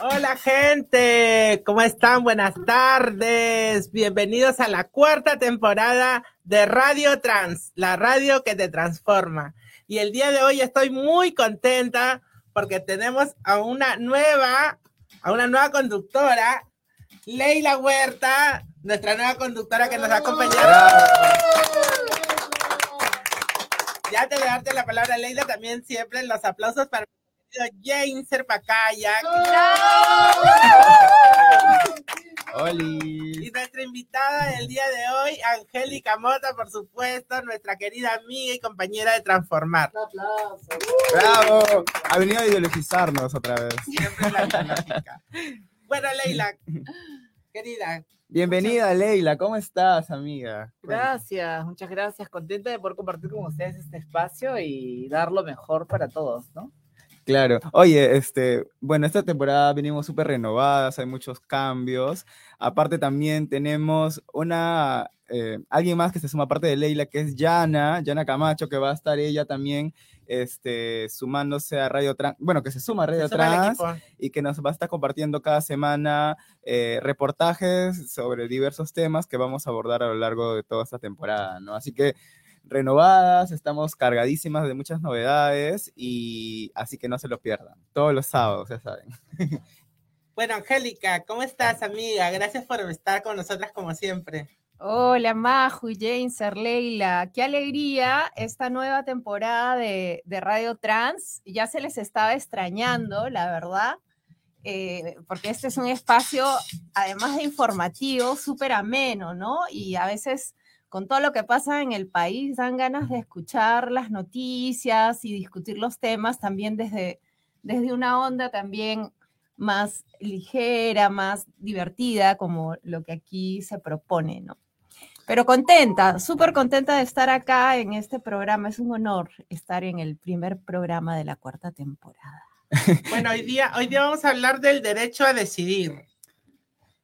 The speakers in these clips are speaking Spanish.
Hola gente, ¿cómo están? Buenas tardes. Bienvenidos a la cuarta temporada de Radio Trans, la radio que te transforma. Y el día de hoy estoy muy contenta porque tenemos a una nueva, a una nueva conductora, Leila Huerta, nuestra nueva conductora que nos ha acompañado. Ya te de darte la palabra, Leila, también siempre los aplausos para James Serpacaya. Oli. Y nuestra invitada del día de hoy, Angélica Mota, por supuesto, nuestra querida amiga y compañera de Transformar. ¡Bravo! Ha venido a ideologizarnos otra vez. Siempre la ideológica. Bueno, Leila, querida. Bienvenida, Leila. ¿Cómo estás, amiga? Gracias, muchas gracias. Contenta de poder compartir con ustedes este espacio y dar lo mejor para todos, ¿no? Claro. Oye, este, bueno, esta temporada venimos súper renovadas, hay muchos cambios. Aparte también tenemos una, eh, alguien más que se suma parte de Leila, que es Yana, Yana Camacho, que va a estar ella también este, sumándose a Radio Trans, bueno, que se suma a Radio Trans y que nos va a estar compartiendo cada semana eh, reportajes sobre diversos temas que vamos a abordar a lo largo de toda esta temporada, ¿no? Así que renovadas, estamos cargadísimas de muchas novedades y así que no se lo pierdan. Todos los sábados, ya saben. Bueno, Angélica, ¿cómo estás, amiga? Gracias por estar con nosotras como siempre. Hola, Maju, James, Leila. Qué alegría esta nueva temporada de, Radio Trans. Ya se les estaba extrañando, la verdad, eh, porque este es un espacio, además de informativo, súper ameno, ¿no? Y a veces con todo lo que pasa en el país, dan ganas de escuchar las noticias y discutir los temas también desde, desde una onda también más ligera, más divertida, como lo que aquí se propone, ¿no? Pero contenta, súper contenta de estar acá en este programa. Es un honor estar en el primer programa de la cuarta temporada. Bueno, hoy día, hoy día vamos a hablar del derecho a decidir.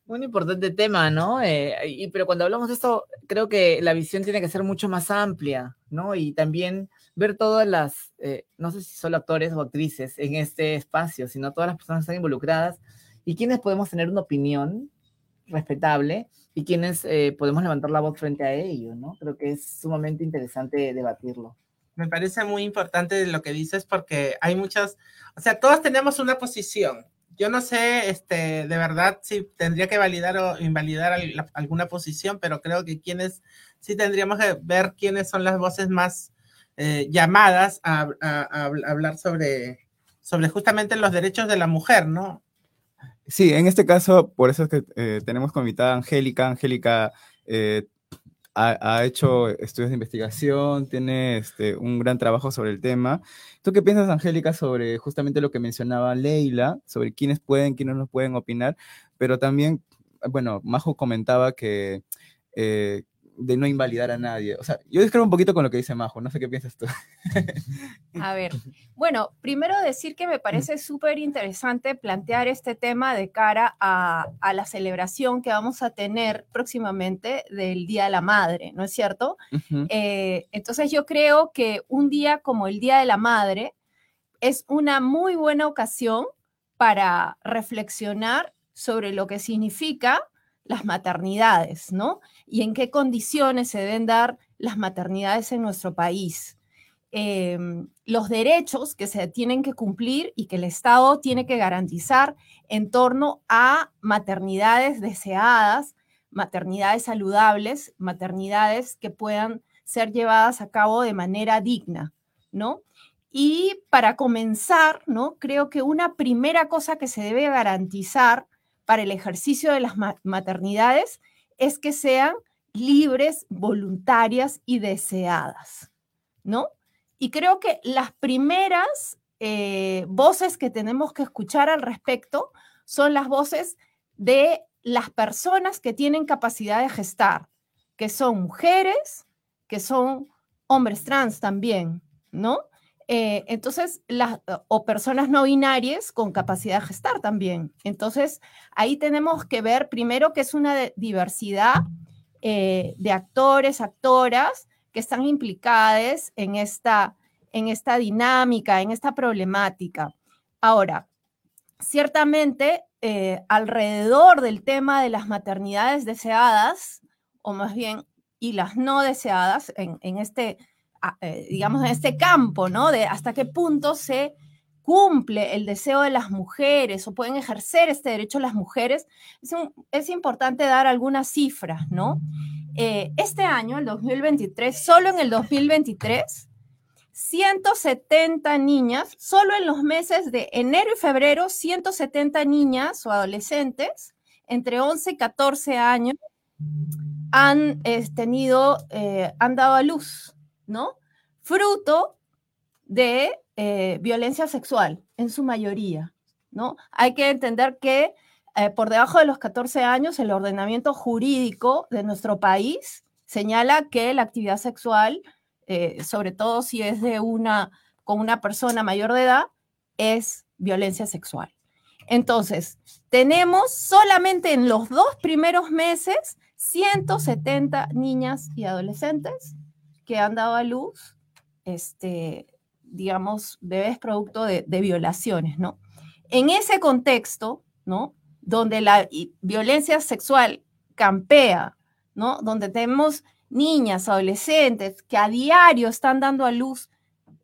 Un importante tema, ¿no? Eh, y, pero cuando hablamos de esto, creo que la visión tiene que ser mucho más amplia, ¿no? Y también ver todas las, eh, no sé si solo actores o actrices en este espacio, sino todas las personas que están involucradas y quienes podemos tener una opinión respetable y quienes eh, podemos levantar la voz frente a ello, ¿no? Creo que es sumamente interesante debatirlo. Me parece muy importante lo que dices porque hay muchas, o sea, todos tenemos una posición, yo no sé, este, de verdad, si tendría que validar o invalidar alguna posición, pero creo que quienes sí tendríamos que ver quiénes son las voces más eh, llamadas a, hablar sobre, sobre justamente los derechos de la mujer, ¿no? Sí, en este caso, por eso es que eh, tenemos como invitada a Angélica. Angélica eh, ha, hecho estudios de investigación, tiene este, un gran trabajo sobre el tema. ¿Tú qué piensas, Angélica, sobre justamente lo que mencionaba Leila, sobre quiénes pueden, quiénes no pueden opinar? Pero también, bueno, Majo comentaba que, eh, de no invalidar a nadie. O sea, yo discrepo un poquito con lo que dice Majo, no sé qué piensas tú. A ver, bueno, primero decir que me parece súper interesante plantear este tema de cara a, la celebración que vamos a tener próximamente del Día de la Madre, ¿no es cierto? Eh, entonces yo creo que un día como el Día de la Madre es una muy buena ocasión para reflexionar sobre lo que significa las maternidades, ¿no? Y en qué condiciones se deben dar las maternidades en nuestro país. Em, los derechos que se tienen que cumplir y que el Estado tiene que garantizar en torno a maternidades deseadas, maternidades saludables, maternidades que puedan ser llevadas a cabo de manera digna, ¿no? Y para comenzar, ¿no? Creo que una primera cosa que se debe garantizar para el ejercicio de las maternidades es que sean libres, voluntarias y deseadas, ¿no? Y creo que las primeras eh, voces que tenemos que escuchar al respecto son las voces de las personas que tienen capacidad de gestar, que son mujeres, que son hombres trans también, ¿no? Eh, entonces, las, o personas no binarias con capacidad de gestar también. Entonces, ahí tenemos que ver primero que es una diversidad eh, de actores, actoras que están implicadas en esta, en esta dinámica, en esta problemática. Ahora, ciertamente, eh, alrededor del tema de las maternidades deseadas, o más bien, y las no deseadas, en, este, ah, eh, digamos, en este campo, ¿no? De hasta qué punto se cumple el deseo de las mujeres o pueden ejercer este derecho las mujeres, es, importante dar algunas cifras, ¿no? Eh, este año, el 2023, solo en el 2023, 170 niñas, solo en los meses de enero y febrero, 170 niñas o adolescentes entre 11 y 14 años han tenido, eh, han dado a luz, ¿no? Fruto de eh, violencia sexual, en su mayoría, ¿no? Hay que entender que eh, por debajo de los 14 años el ordenamiento jurídico de nuestro país señala que la actividad sexual, eh, sobre todo si es de una, con una persona mayor de edad, es violencia sexual. Entonces, tenemos solamente en los dos primeros meses 170 niñas y adolescentes que han dado a luz este, digamos, bebés producto de, violaciones, ¿no? En ese contexto, ¿no? Donde la violencia sexual campea, ¿no? Donde tenemos niñas, adolescentes que a diario están dando a luz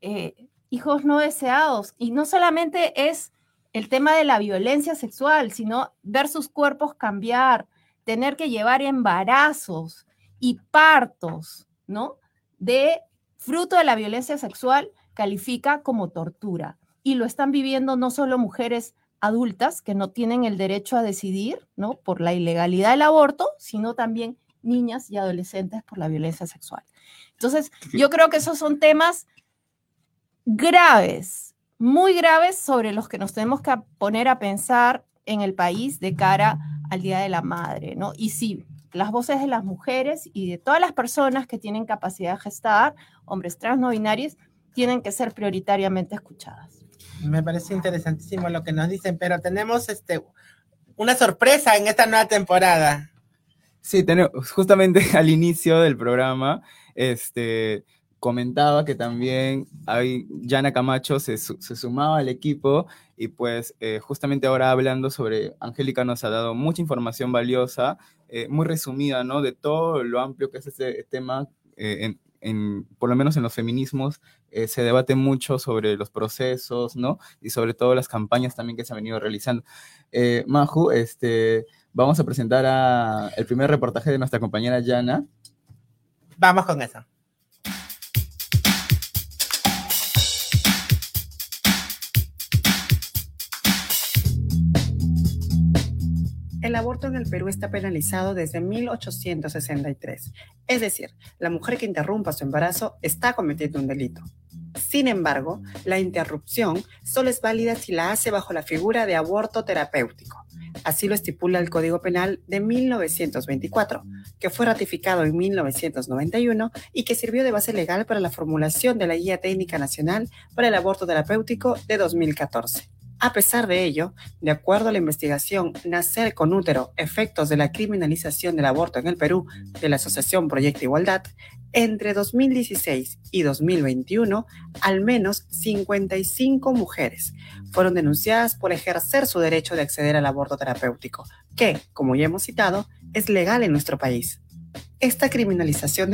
eh, hijos no deseados. Y no solamente es el tema de la violencia sexual, sino ver sus cuerpos cambiar, tener que llevar embarazos y partos, ¿no? De fruto de la violencia sexual califica como tortura. Y lo están viviendo no solo mujeres adultas que no tienen el derecho a decidir, ¿no? Por la ilegalidad del aborto, sino también niñas y adolescentes por la violencia sexual. Entonces, yo creo que esos son temas graves, muy graves sobre los que nos tenemos que poner a pensar en el país de cara al Día de la Madre, ¿no? Y sí, las voces de las mujeres y de todas las personas que tienen capacidad de gestar, hombres trans no binarios, tienen que ser prioritariamente escuchadas. Me parece interesantísimo lo que nos dicen, pero tenemos este, una sorpresa en esta nueva temporada. Sí, tenemos, justamente al inicio del programa, este, comentaba que también hay, Yana Camacho se, se sumaba al equipo y pues eh, justamente ahora hablando sobre, Angélica nos ha dado mucha información valiosa, eh, muy resumida, ¿no? De todo lo amplio que es este tema eh, en, por lo menos en los feminismos, se debate mucho sobre los procesos, ¿no? Y sobre todo las campañas también que se han venido realizando. Maju, este, vamos a presentar el primer reportaje de nuestra compañera Yana. Vamos con eso. Aborto en el Perú está penalizado desde 1863. Es decir, la mujer que interrumpa su embarazo está cometiendo un delito. Sin embargo, la interrupción solo es válida si la hace bajo la figura de aborto terapéutico. Así lo estipula el Código Penal de 1924, que fue ratificado en 1991 y que sirvió de base legal para la formulación de la Guía Técnica Nacional para el Aborto Terapéutico de 2014. A pesar de ello, de acuerdo a la investigación Nacer con útero, efectos de la criminalización del aborto en el Perú de la Asociación Proyecto Igualdad, entre 2016 y 2021, al menos 55 mujeres fueron denunciadas por ejercer su derecho de acceder al aborto terapéutico, que, como ya hemos citado, es legal en nuestro país. Esta criminalización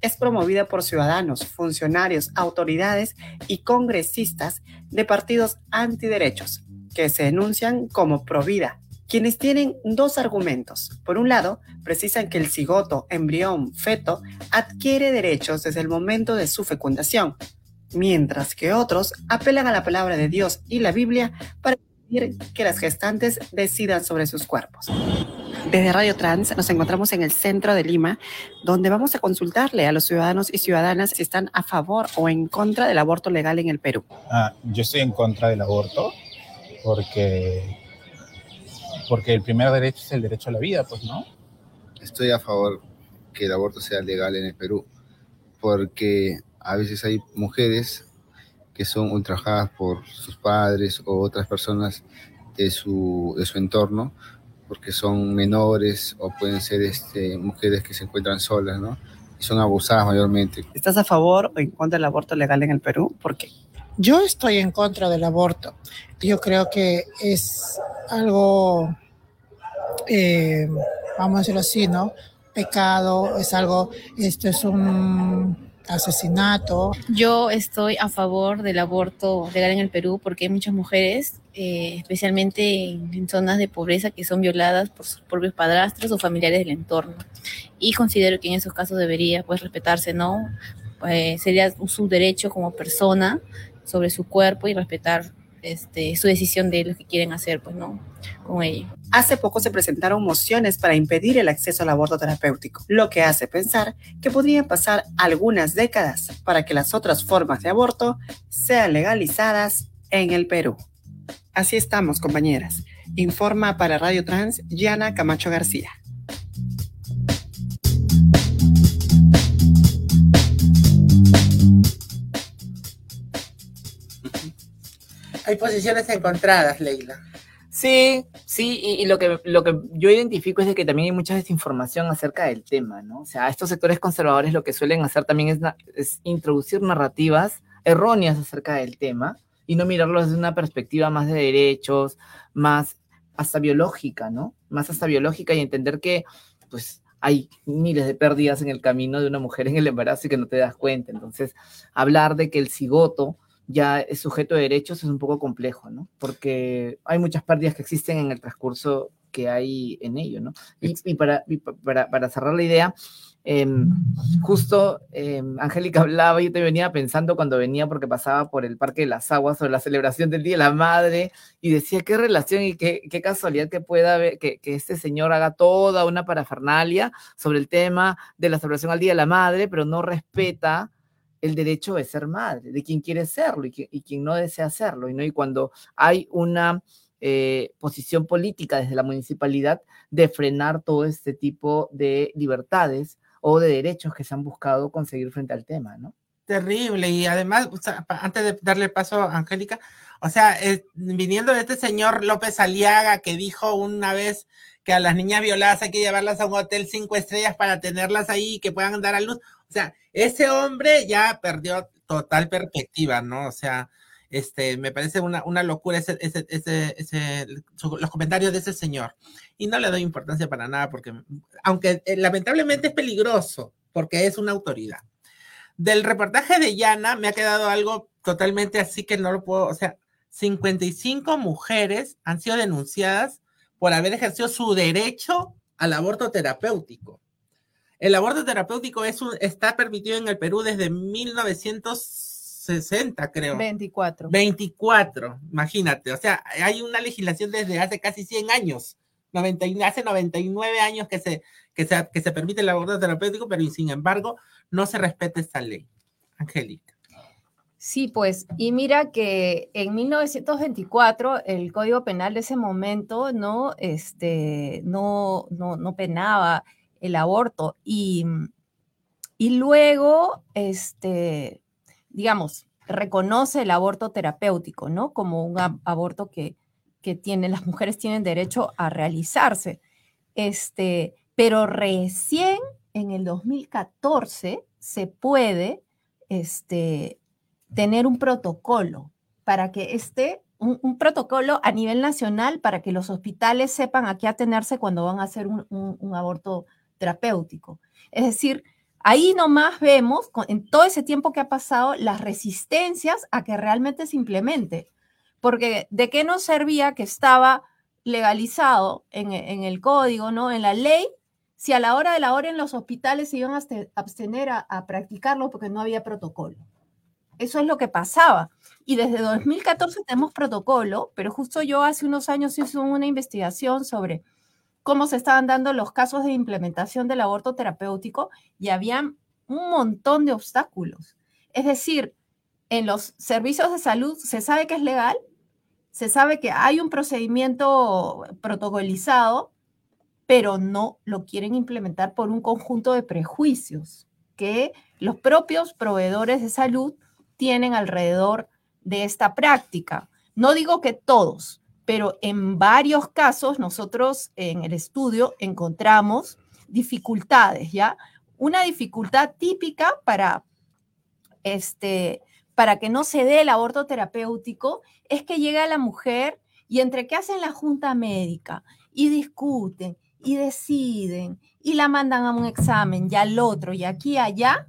es promovida por ciudadanos, funcionarios, autoridades y congresistas de partidos antiderechos que se denuncian como provida, quienes tienen dos argumentos. Por un lado, precisan que el cigoto, embrión, feto adquiere derechos desde el momento de su fecundación, mientras que otros apelan a la palabra de Dios y la Biblia para que las gestantes decidan sobre sus cuerpos. Desde Radio Trans nos encontramos en el centro de Lima, donde vamos a consultarle a los ciudadanos y ciudadanas si están a favor o en contra del aborto legal en el Perú. Ah, yo estoy en contra del aborto porque, porque el primer derecho es el derecho a la vida, pues, ¿no? Estoy a favor que el aborto sea legal en el Perú, porque a veces hay mujeres que son ultrajadas por sus padres o otras personas de su, de su entorno porque son menores o pueden ser este, mujeres que se encuentran solas, ¿no? Y son abusadas mayormente. ¿Estás a favor o en contra del aborto legal en el Perú? ¿Por qué? Yo estoy en contra del aborto. Yo creo que es algo, eh, vamos a decirlo así, ¿no? Pecado, es algo, esto es un asesinato. Yo estoy a favor del aborto legal en el Perú porque hay muchas mujeres, eh, especialmente en, zonas de pobreza, que son violadas por sus propios padrastros o familiares del entorno. Y considero que en esos casos debería pues respetarse, ¿no? Eh, sería su derecho como persona sobre su cuerpo y respetar este, su decisión de lo que quieren hacer, pues, ¿no? Con ella. Hace poco se presentaron mociones para impedir el acceso al aborto terapéutico, lo que hace pensar que podrían pasar algunas décadas para que las otras formas de aborto sean legalizadas en el Perú. Así estamos, compañeras. Informa para Radio Trans, Yana Camacho García. Hay posiciones encontradas, Leila. Sí, sí, y, lo, que, lo que yo identifico es de que también hay mucha desinformación acerca del tema, ¿no? O sea, estos sectores conservadores lo que suelen hacer también es, es introducir narrativas erróneas acerca del tema y no mirarlo desde una perspectiva más de derechos, más hasta biológica, ¿no? Más hasta biológica y entender que, pues, hay miles de pérdidas en el camino de una mujer en el embarazo y que no te das cuenta. Entonces, hablar de que el cigoto ya es sujeto de derechos es un poco complejo, ¿no? Porque hay muchas pérdidas que existen en el transcurso que hay en ello, ¿no? Y, y, para, y para, para, cerrar la idea, eh, justo eh, Angélica hablaba, yo te venía pensando cuando venía porque pasaba por el Parque de las Aguas sobre la celebración del Día de la Madre y decía qué relación y qué, qué casualidad que pueda haber, que, que, este señor haga toda una parafernalia sobre el tema de la celebración al Día de la Madre, pero no respeta el derecho de ser madre, de quien quiere serlo y, quien no desea serlo. ¿no? y cuando hay una eh, posición política desde la municipalidad de frenar todo este tipo de libertades o de derechos que se han buscado conseguir frente al tema, ¿no? Terrible. Y además, antes de darle paso a Angélica, o sea, viniendo de este señor López Aliaga que dijo una vez que a las niñas violadas hay que llevarlas a un hotel cinco estrellas para tenerlas ahí y que puedan dar a luz. O sea, ese hombre ya perdió total perspectiva, ¿no? O sea, este, me parece una, una locura ese, ese, ese, los comentarios de ese señor. Y no le doy importancia para nada, porque, aunque eh, lamentablemente es peligroso, porque es una autoridad. Del reportaje de Yana me ha quedado algo totalmente así que no lo puedo, o sea, 55 mujeres han sido denunciadas por haber ejercido su derecho al aborto terapéutico. El aborto terapéutico es un, está permitido en el Perú desde 1960, creo. 24. 24, imagínate. O sea, hay una legislación desde hace casi 100 años. 90, hace 99 años que se, que, se, que se permite el aborto terapéutico, pero sin embargo no se respeta esta ley. Angélica. Sí, pues, y mira que en 1924 el Código Penal de ese momento no, este, no, no, no penaba el aborto y, y luego, este, digamos, reconoce el aborto terapéutico, ¿no? Como un aborto que, que tienen, las mujeres tienen derecho a realizarse. Este, pero recién en el 2014 se puede este, tener un protocolo para que esté un, protocolo a nivel nacional para que los hospitales sepan a qué atenerse cuando van a hacer un aborto terapéutico. Es decir, ahí nomás vemos, en todo ese tiempo que ha pasado, las resistencias a que realmente se implemente. Porque de qué nos servía que estaba legalizado en, el código, ¿no? En la ley, si a la hora de la hora en los hospitales se iban a abstener a, a practicarlo porque no había protocolo. Eso es lo que pasaba. Y desde 2014 tenemos protocolo, pero justo yo hace unos años hice una investigación sobre cómo se estaban dando los casos de implementación del aborto terapéutico y habían un montón de obstáculos. Es decir, en los servicios de salud se sabe que es legal, se sabe que hay un procedimiento protocolizado, pero no lo quieren implementar por un conjunto de prejuicios que los propios proveedores de salud tienen alrededor de esta práctica. No digo que todos, pero en varios casos nosotros en el estudio encontramos dificultades, ¿ya? Una dificultad típica para, este, para que no se dé el aborto terapéutico es que llega la mujer y entre que hacen la junta médica y discuten y deciden y la mandan a un examen y al otro y aquí y allá,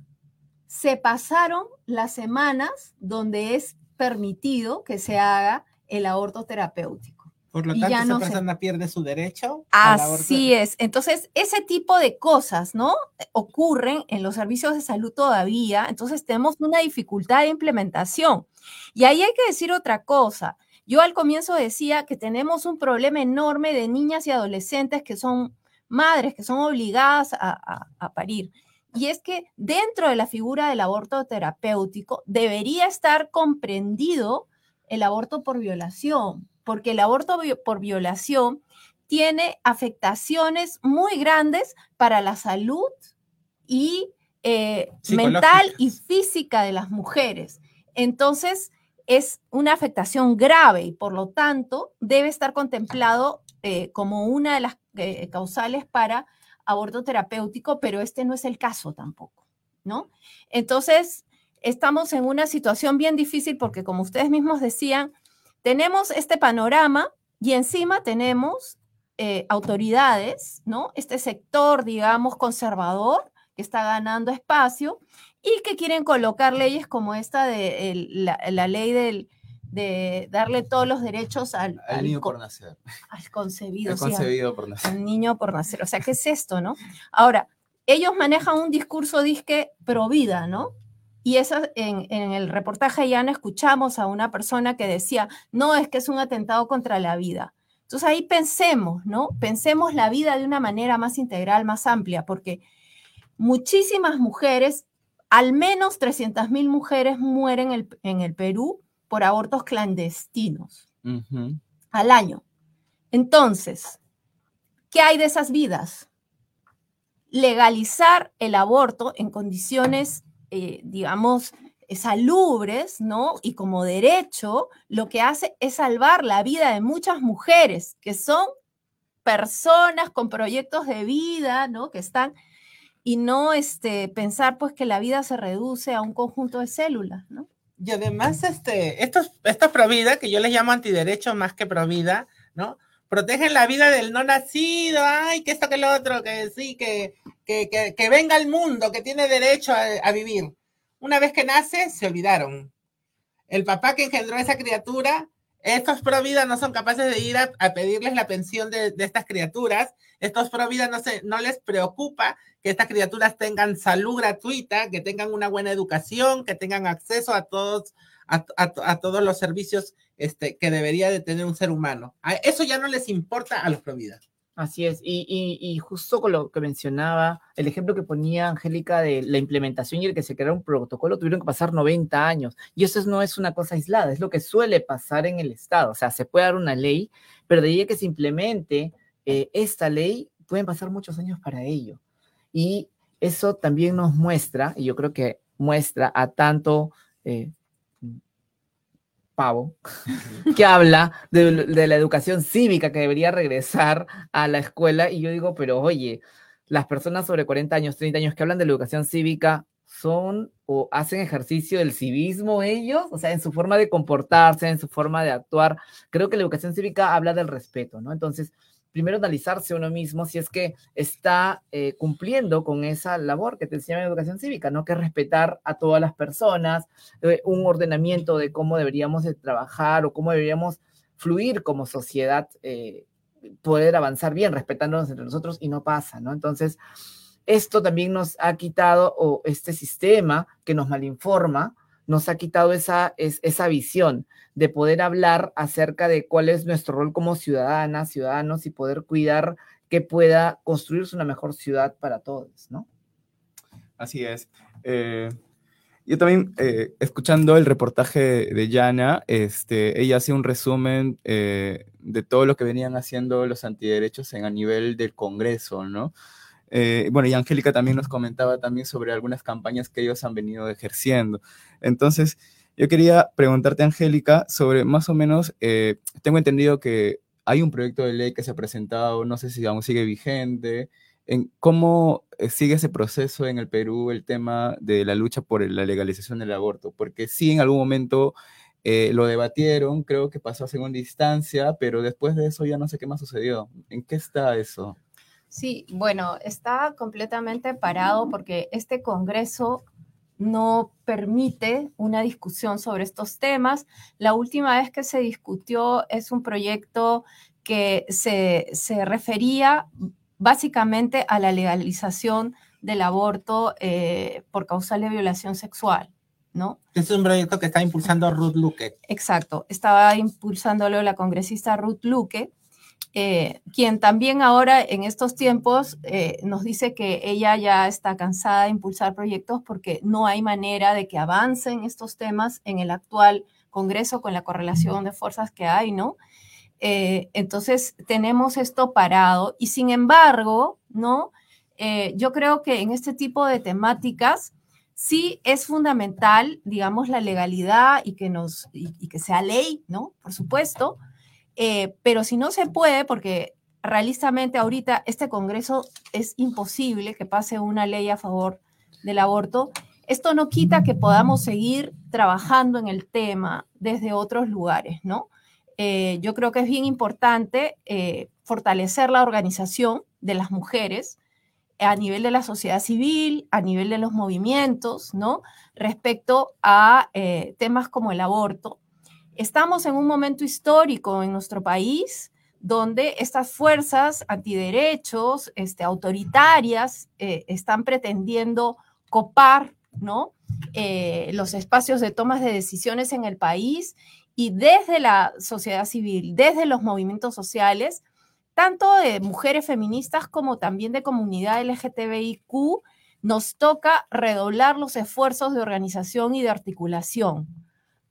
se pasaron las semanas donde es permitido que se haga el aborto terapéutico. Por lo Y tanto, ya esa no se- persona pierde su derecho. Así es. Entonces, ese tipo de cosas, ¿no? Ocurren en los servicios de salud todavía. Entonces, tenemos una dificultad de implementación. Y ahí hay que decir otra cosa. Yo al comienzo decía que tenemos un problema enorme de niñas y adolescentes que son madres, que son obligadas a, a- a parir. Y es que dentro de la figura del aborto terapéutico debería estar comprendido el aborto por violación, porque el aborto por violación tiene afectaciones muy grandes para la salud y eh, mental y física de las mujeres. Entonces, es una afectación grave y por lo tanto debe estar contemplado eh, como una de las eh, causales para aborto terapéutico, pero este no es el caso tampoco, ¿no? Entonces, estamos en una situación bien difícil porque, como ustedes mismos decían, tenemos este panorama y encima tenemos eh, autoridades, ¿no? Este sector, digamos, conservador que está ganando espacio y que quieren colocar leyes como esta de el- la, la ley del, de darle todos los derechos al, Al al niño por nacer. al concebido. Al- concebido por nacer. al niño por nacer. O sea, ¿qué es esto, no? Ahora, ellos manejan un discurso disque pro vida, ¿no? Y esa, en, en el reportaje ya no escuchamos a una persona que decía, no, es que es un atentado contra la vida. Entonces ahí pensemos, ¿no? Pensemos la vida de una manera más integral, más amplia, porque muchísimas mujeres, al menos 300 mil mujeres mueren en el, en el Perú por abortos clandestinos al año. Entonces, ¿qué hay de esas vidas? Legalizar el aborto en condiciones, eh, digamos, eh, salubres, ¿no? Y como derecho, lo que hace es salvar la vida de muchas mujeres que son personas con proyectos de vida, ¿no? Que están y no este, pensar pues que la vida se reduce a un conjunto de células, ¿no? Y además, este, estos, estos provida, que yo les llamo antiderecho más que provida, ¿no? Protegen la vida del no nacido, ay, que esto, que lo otro, que sí, que, que, que, que venga al mundo, que tiene derecho a, vivir. Una vez que nace, se olvidaron. El papá que engendró a esa criatura, estos provida no son capaces de ir a, pedirles la pensión de, estas criaturas. Estos provida no, se, no les preocupa que estas criaturas tengan salud gratuita, que tengan una buena educación, que tengan acceso a todos, a, a- todos los servicios este, que debería de tener un ser humano. A eso ya no les importa a los provida. Así es, y, y- justo con lo que mencionaba, el ejemplo que ponía Angélica de la implementación y el que se creara un protocolo, tuvieron que pasar 90 años. Y eso es- no es una cosa aislada, es lo que suele pasar en el Estado. O sea, se puede dar una ley, pero de ahí que se implemente eh, esta ley, pueden pasar muchos años para ello. Y eso también nos muestra, y yo creo que muestra a tanto eh, pavo, que habla de, de la educación cívica que debería regresar a la escuela. Y yo digo, pero oye, las personas sobre 40 años, 30 años que hablan de la educación cívica son o hacen ejercicio del civismo ellos, o sea, en su forma de comportarse, en su forma de actuar. Creo que la educación cívica habla del respeto, ¿no? Entonces, primero analizarse uno mismo si es que está eh, cumpliendo con esa labor que te enseña en educación cívica, ¿no? Que es respetar a todas las personas, eh, un ordenamiento de cómo deberíamos de trabajar o cómo deberíamos fluir como sociedad, eh, poder avanzar bien, respetándonos entre nosotros y no pasa, ¿no? Entonces, esto también nos ha quitado, o este sistema que nos malinforma, nos ha quitado esa, es, esa visión de poder hablar acerca de cuál es nuestro rol como ciudadanas, ciudadanos y poder cuidar que pueda construirse una mejor ciudad para todos, ¿no? Así es. Eh, yo también, eh, escuchando el reportaje de Yana, este, ella hace un resumen eh, de todo lo que venían haciendo los antiderechos en, a nivel del Congreso, ¿no? Eh, bueno, y Angélica también nos comentaba también sobre algunas campañas que ellos han venido ejerciendo. Entonces, yo quería preguntarte, Angélica, sobre más o menos, eh, tengo entendido que hay un proyecto de ley que se ha presentado, no sé si aún sigue vigente, en cómo eh, sigue ese proceso en el Perú el tema de la lucha por la legalización del aborto, porque sí en algún momento lo debatieron, creo que pasó a segunda instancia, pero después de eso ya no sé qué más sucedió. ¿En qué está eso? Sí, bueno, está completamente parado porque este Congreso no permite una discusión sobre estos temas. La última vez que se discutió es un proyecto que se, se refería básicamente a la legalización del aborto eh, por causal de violación sexual. ¿No? Es un proyecto que está impulsando Ruth Luque. Exacto, estaba impulsándolo la congresista Ruth Luque, eh, quien también ahora en estos tiempos eh, nos dice que ella ya está cansada de impulsar proyectos porque no hay manera de que avancen estos temas en el actual Congreso con la correlación de fuerzas que hay, ¿no? Eh, entonces tenemos esto parado y sin embargo, ¿no? Yo creo que en este tipo de temáticas sí es fundamental, digamos, la legalidad y que, nos, y, que sea ley, ¿no? Por supuesto, eh, pero si no se puede, porque realistamente ahorita este Congreso es imposible que pase una ley a favor del aborto, esto no quita que podamos seguir trabajando en el tema desde otros lugares, ¿no? Eh, yo creo que es bien importante eh, fortalecer la organización de las mujeres a nivel de la sociedad civil, a nivel de los movimientos, ¿no? Respecto a temas como el aborto. Estamos en un momento histórico en nuestro país donde estas fuerzas antiderechos, este, autoritarias, están pretendiendo copar, ¿no? los espacios de tomas de decisiones en el país y desde la sociedad civil, desde los movimientos sociales, tanto de mujeres feministas como también de comunidad LGTBIQ, nos toca redoblar los esfuerzos de organización y de articulación,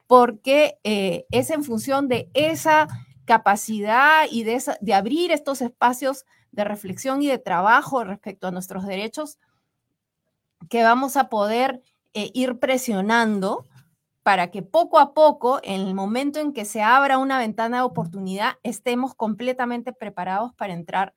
porque eh, es en función de esa capacidad y de, de, abrir estos espacios de reflexión y de trabajo respecto a nuestros derechos que vamos a poder eh, ir presionando para que poco a poco, en el momento en que se abra una ventana de oportunidad, estemos completamente preparados para entrar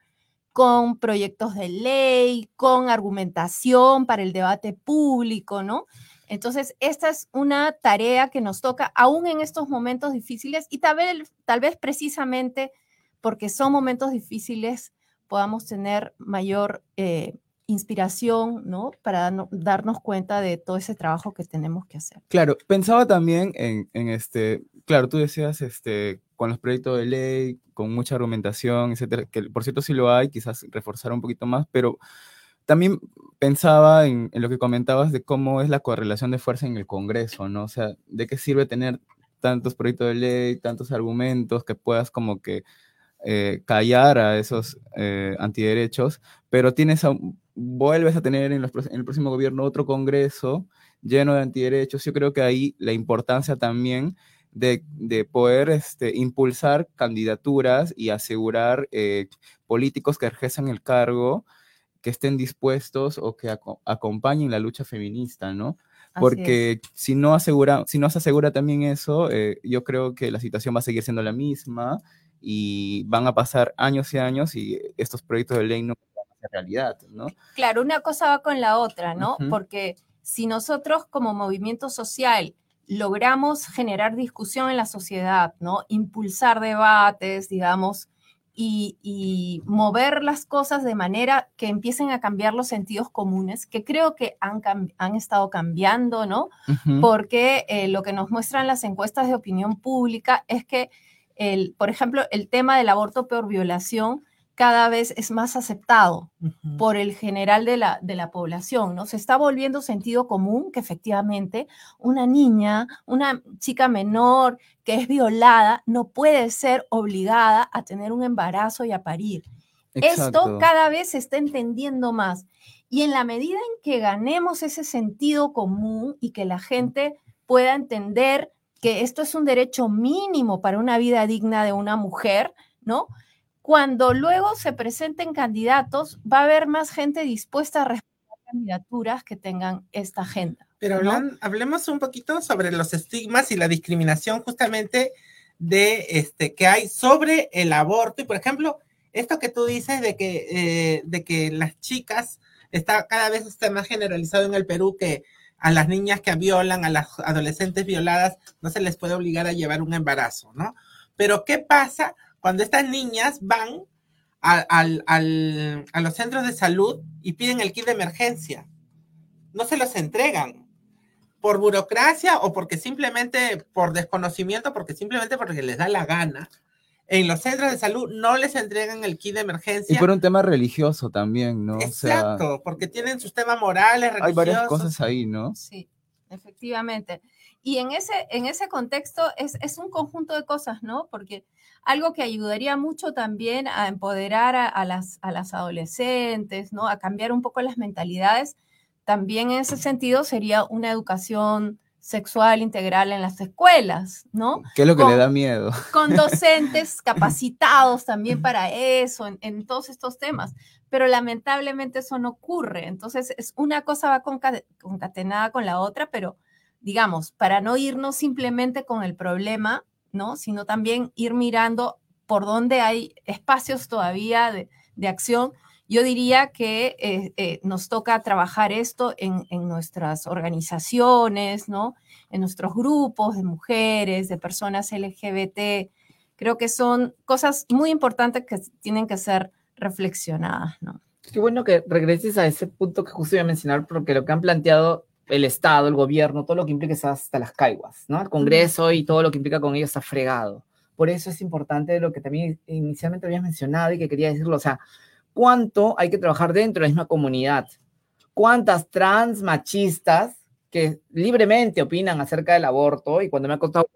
con proyectos de ley, con argumentación para el debate público, ¿no? Entonces, esta es una tarea que nos toca aún en estos momentos difíciles y tal vez, tal vez precisamente porque son momentos difíciles podamos tener mayor eh, inspiración, ¿no? Para darnos cuenta de todo ese trabajo que tenemos que hacer. Claro, pensaba también en, este, claro, tú decías, este, con los proyectos de ley, con mucha argumentación, etcétera, que por cierto sí lo hay, quizás reforzar un poquito más, pero también pensaba en, en, lo que comentabas de cómo es la correlación de fuerza en el Congreso, ¿no? O sea, ¿de qué sirve tener tantos proyectos de ley, tantos argumentos que puedas como que eh, callar a esos eh, antiderechos, pero tienes vuelves a tener en, el próximo gobierno otro Congreso lleno de antiderechos. Yo creo que ahí la importancia también de, poder este, impulsar candidaturas y asegurar eh, políticos que ejerzan el cargo, que estén dispuestos o que acompañen la lucha feminista, ¿no? Porque si no, asegura, si no se asegura también eso, yo creo que la situación va a seguir siendo la misma y van a pasar años y años y estos proyectos de ley no van a ser realidad, ¿no? Claro, una cosa va con la otra, ¿no? Porque si nosotros como movimiento social logramos generar discusión en la sociedad, ¿no? Impulsar debates, digamos, y, mover las cosas de manera que empiecen a cambiar los sentidos comunes, que creo que han, han estado cambiando, ¿no? Porque eh, lo que nos muestran las encuestas de opinión pública es que el, por ejemplo, el tema del aborto por violación cada vez es más aceptado por el general de la, de la población, ¿no? Se está volviendo sentido común que efectivamente una niña, una chica menor que es violada, no puede ser obligada a tener un embarazo y a parir. Esto cada vez se está entendiendo más. Y en la medida en que ganemos ese sentido común y que la gente pueda entender que esto es un derecho mínimo para una vida digna de una mujer, ¿no? Cuando luego se presenten candidatos, va a haber más gente dispuesta a responder candidaturas que tengan esta agenda. Pero hablemos un poquito sobre los estigmas y la discriminación justamente de este que hay sobre el aborto y por ejemplo esto que tú dices de que, eh, de que las chicas, está cada vez está más generalizado en el Perú que a las niñas que violan, a las adolescentes violadas, no se les puede obligar a llevar un embarazo, ¿no? Pero ¿qué pasa cuando estas niñas van a, al- al- a los centros de salud y piden el kit de emergencia? No se los entregan por burocracia o porque simplemente por desconocimiento, porque simplemente porque les da la gana. En los centros de salud no les entregan el kit de Y emergencia. por un tema religioso también, ¿no? O sea, Exacto, porque tienen sus temas morales, hay varias religiosos. cosas ahí, ¿no? Sí, efectivamente. Y en ese, en ese contexto es, es un conjunto de cosas, ¿no? Porque algo que ayudaría mucho también a empoderar a, a las, a las adolescentes, ¿no? A cambiar un poco las mentalidades, también en ese sentido sería una educación sexual integral en las escuelas, ¿no? ¿Qué es lo que Con- le da miedo? con docentes capacitados también para eso, en, en todos estos temas. Pero lamentablemente eso no ocurre. Entonces, es una cosa va conca- concatenada con la otra, pero digamos, para no irnos simplemente con el problema, ¿no? Sino también ir mirando por dónde hay espacios todavía de, de acción. Yo diría que eh, eh, nos toca trabajar esto en, en nuestras organizaciones, ¿no? En nuestros grupos de mujeres, de personas LGBT. Creo que son cosas muy importantes que tienen que ser reflexionadas. Qué bueno que regreses a ese punto que justo iba a mencionar, porque lo que han planteado el Estado, el gobierno, todo lo que implica es hasta las caiguas, ¿no? El Congreso y todo lo que implica con ello está fregado. Por eso es importante lo que también inicialmente habías mencionado y que quería decirlo, o sea, ¿cuánto hay que trabajar dentro de la misma comunidad? ¿Cuántas trans machistas que libremente opinan acerca del aborto y cuando me ha costado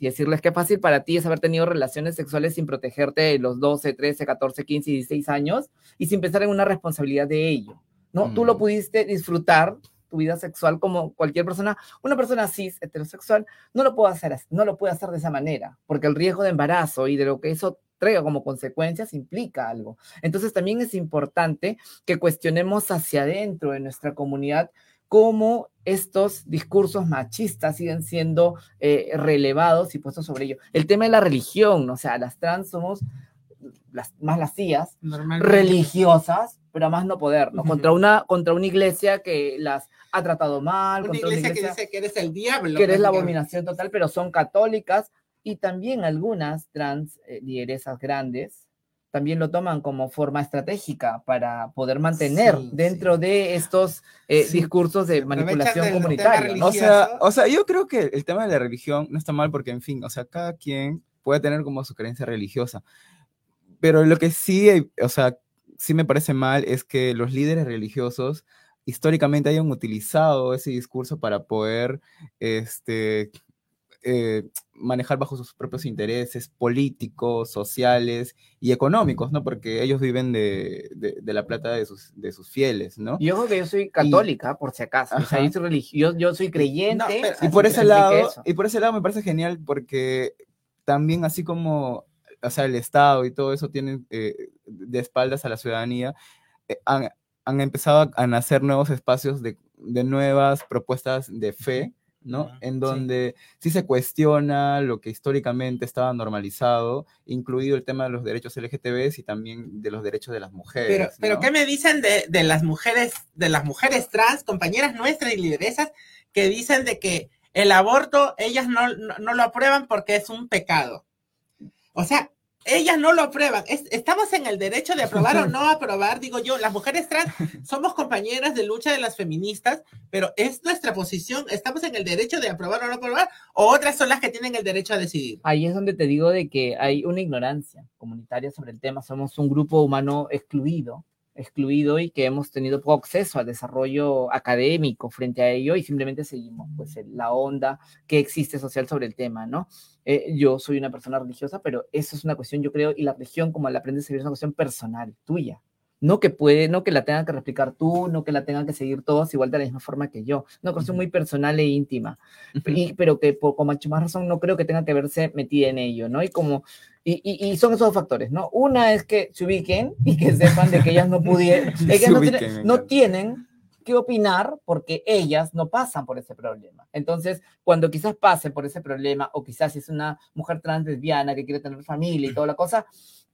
y decirles qué fácil para ti es haber tenido relaciones sexuales sin protegerte de los 12, 13, 14, 15 y 16 años y sin pensar en una responsabilidad de ello, ¿no? Tú lo Mm. pudiste disfrutar tu vida sexual como cualquier persona, una persona cis heterosexual no lo puede hacer, no lo puede hacer de esa manera, porque el riesgo de embarazo y de lo que eso traiga como consecuencias implica algo. Entonces también es importante que cuestionemos hacia adentro de nuestra comunidad cómo estos discursos machistas siguen siendo eh, relevados y puestos sobre ello. El tema de la religión, ¿no? o sea, las trans somos las más lascivas, religiosas, pero a más no poder, ¿no? Contra una, contra una iglesia que las ha tratado mal, Una contra iglesia, una iglesia que dice que eres el diablo. que eres la abominación total, pero son católicas y también algunas trans eh, lideresas grandes también lo toman como forma estratégica para poder mantener Sí, dentro de estos eh, Sí. discursos de manipulación comunitaria. O sea, o sea, yo creo que el tema de la religión no está mal porque, en fin, o sea, cada quien puede tener como su creencia religiosa. Pero lo que sí, eh, o sea, sí me parece mal es que los líderes religiosos históricamente hayan utilizado ese discurso para poder este, eh, manejar bajo sus propios intereses políticos, sociales y económicos, ¿no? Porque ellos viven de, de- de la plata de sus, de sus fieles, ¿no? Y ojo que yo soy católica, por si acaso. O sea, yo soy, religi- yo, yo soy creyente. No, pero- Y por ese lado, eso. y por ese lado me parece genial porque también así como, o sea, el Estado y todo eso tienen eh, de espaldas a la ciudadanía, eh, han, han empezado a, nacer nuevos espacios de, de nuevas propuestas de fe, ¿no? En donde sí. se cuestiona lo que históricamente estaba normalizado, incluido el tema de los derechos LGTB y también de los derechos de las mujeres. Pero, pero. ¿qué me dicen de, de las mujeres, de las mujeres trans, compañeras nuestras y lideresas, que dicen de que el aborto ellas no, no, no lo aprueban porque es un pecado? O sea, ellas no lo aprueban. Es- estamos en el derecho de aprobar o no aprobar, digo yo, las mujeres trans somos compañeras de lucha de las feministas, pero es nuestra posición, estamos en el derecho de aprobar o no aprobar, o otras son las que tienen el derecho a decidir. Ahí es donde te digo de que hay una ignorancia comunitaria sobre el tema. Somos un grupo humano excluido, excluido y que hemos tenido poco acceso al desarrollo académico frente a ello y simplemente seguimos pues la onda que existe social sobre el tema, ¿no? Eh, yo soy una persona religiosa, pero eso es una cuestión, yo creo, y la religión como la aprendes a vivir es una cuestión personal, tuya. No que puede, no que la tengan que replicar tú, no que la tengan que seguir todos igual de la misma forma que yo. Una cuestión muy personal e íntima y- pero que por, con mucho más razón no creo que tenga que verse metida en ello, ¿no? Y como, y, y, y son esos dos factores, ¿no? Una es que se ubiquen y que sepan de que ellas no pudieron, ellas no, ubiquen, tienen, no tienen que opinar porque ellas no pasan por ese problema. Entonces, cuando quizás pase por ese problema, o quizás si es una mujer trans lesbiana que quiere tener familia y toda la cosa,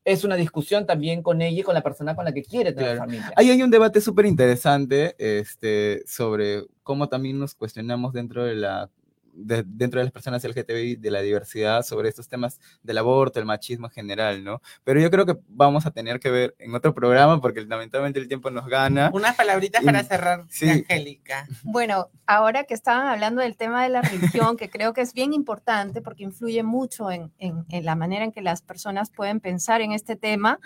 es una discusión también con ella y con la persona con la que quiere tener Claro. familia. Ahí hay un debate súper interesante este, sobre cómo también nos cuestionamos dentro de la de- dentro de las personas LGTBI, de la diversidad, sobre estos temas del aborto, el machismo en general, ¿no? Pero yo creo que vamos a tener que ver en otro programa porque lamentablemente el tiempo nos gana. Unas palabritas Y- para cerrar, sí. Angélica. Bueno, ahora que estaban hablando del tema de la religión, que creo que es bien importante porque influye mucho en, en- en la manera en que las personas pueden pensar en este tema,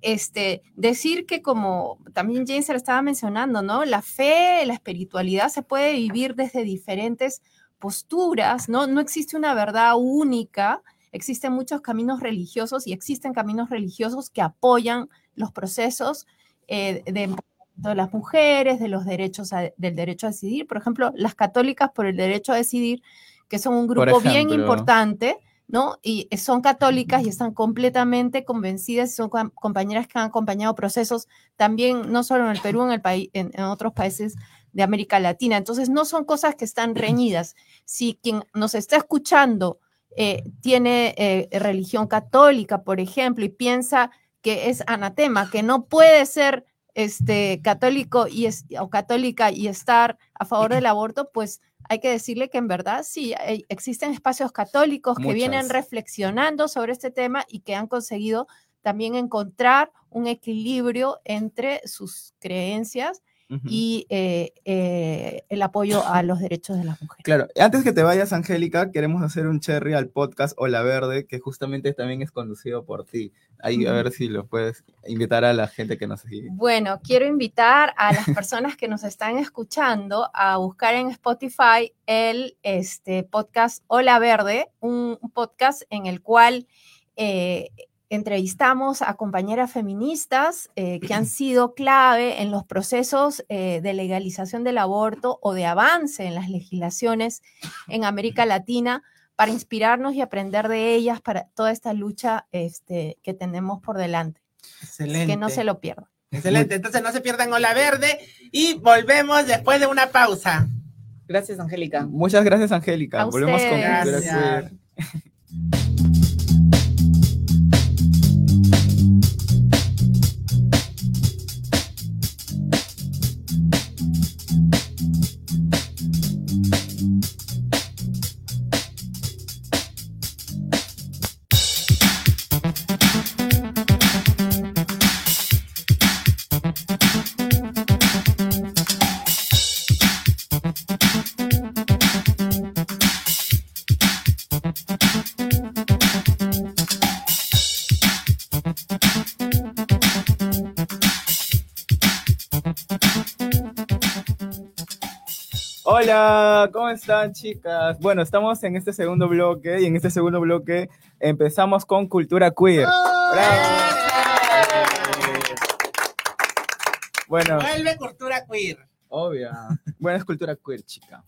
este, decir que como también James se lo estaba mencionando, ¿no? La fe, la espiritualidad se puede vivir desde diferentes posturas, ¿no? No existe una verdad única, existen muchos caminos religiosos y existen caminos religiosos que apoyan los procesos eh, de de las mujeres, de los derechos a- del derecho a decidir. Por ejemplo, las católicas por el derecho a decidir, que son un grupo bien importante, ¿no? Y son católicas y están completamente convencidas, son com- compañeras que han acompañado procesos también, no solo en el Perú, en, el país, en, en otros países de América Latina. Entonces, no son cosas que están reñidas. Si quien nos está escuchando eh, tiene eh, religión católica, por ejemplo, y piensa que es anatema, que no puede ser este, católico y es, o católica y estar a favor del aborto, pues hay que decirle que en verdad sí, hay- existen espacios católicos que vienen reflexionando sobre este tema y que han conseguido también encontrar un equilibrio entre sus creencias Y eh, eh, el apoyo a los derechos de las mujeres. Claro, antes que te vayas, Angélica, queremos hacer un cherry al podcast Hola Verde, que justamente también es conducido por ti. Ahí a ver si lo puedes invitar a la gente que nos sigue. Bueno, quiero invitar a las personas que nos están escuchando a buscar en Spotify el este, podcast Hola Verde, un podcast en el cual eh, entrevistamos a compañeras feministas eh, que han sido clave en los procesos eh, de legalización del aborto o de avance en las legislaciones en América Latina para inspirarnos y aprender de ellas para toda esta lucha este, que tenemos por delante. Excelente. Que no se lo pierdan. Excelente. Entonces no se pierdan Ola Verde y volvemos después de una pausa. Gracias, Angélica. Muchas gracias, Angélica. A Volvemos con ustedes. Gracias. Queer. Hola, ¿cómo están chicas? Bueno, estamos en este segundo bloque y en este segundo bloque empezamos con cultura queer. ¡Bravo! Bueno, Vuelve cultura queer. obvia. Bueno, es cultura queer, chica.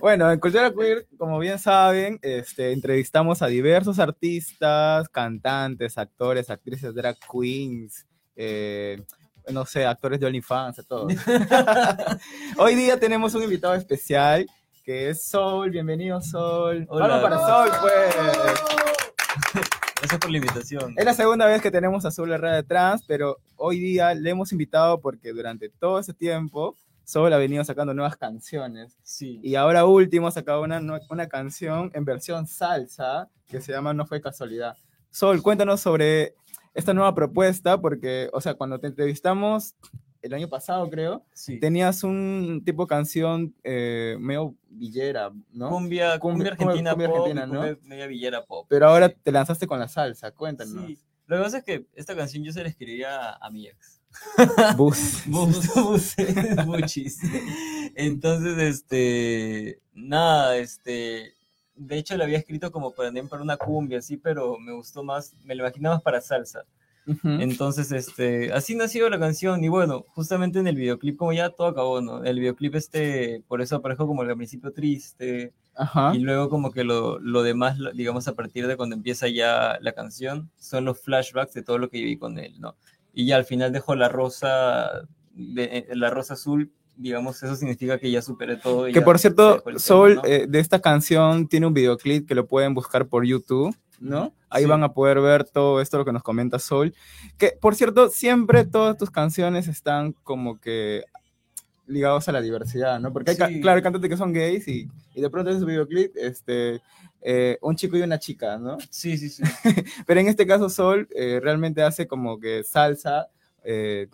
Bueno, en cultura queer, como bien saben, este, entrevistamos a diversos artistas, cantantes, actores, actrices, drag queens, eh, no sé, actores de OnlyFans, todo. Hoy día tenemos un invitado especial que es Sol. Bienvenido, Sol. Hola. Vamos para Sol, pues. Gracias por la invitación. Es la segunda vez que tenemos a Sol Herrera de Trans, pero hoy día le hemos invitado porque durante todo ese tiempo Sol ha venido sacando nuevas canciones. Sí. Y ahora último ha sacado una, una canción en versión salsa que se llama No fue casualidad. Sol, cuéntanos sobre esta nueva propuesta, porque, o sea, cuando te entrevistamos el año pasado, creo, sí. tenías un tipo canción eh, medio villera, ¿no? Cumbia, cumbia, argentina cumbia pop, argentina, ¿no? cumbia media villera pop. Pero ahora sí. te lanzaste con la salsa, cuéntanos. Sí. Lo que pasa es que esta canción yo se la escribía a mi ex. Bus. Bus- bus-. Entonces, este, nada, este, de hecho la había escrito como para, para una cumbia, así, pero me gustó más, me lo imaginaba para salsa. Entonces, este, así nació la canción y bueno, justamente en el videoclip como ya todo acabó, ¿no? El videoclip este, por eso aparejo como al principio triste Ajá. y luego como que lo, lo demás, lo- digamos, a partir de cuando empieza ya la canción, son los flashbacks de todo lo que viví con él, ¿no? Y ya al final dejo la rosa, de, eh, la rosa azul digamos, eso significa que ya superé todo. y Que por cierto, Soul ¿no? eh, de esta canción tiene un videoclip que lo pueden buscar por YouTube, ¿no? Ahí Sí. van a poder ver todo esto lo que nos comenta Soul. Que por cierto, siempre todas tus canciones están como que ligados a la diversidad, ¿no? Porque hay, Sí. claro, hay cantantes que son gays y, y de pronto en su videoclip, este, eh, un chico y una chica, ¿no? Sí, sí, sí. Pero en este caso Sol eh, realmente hace como que salsa eh,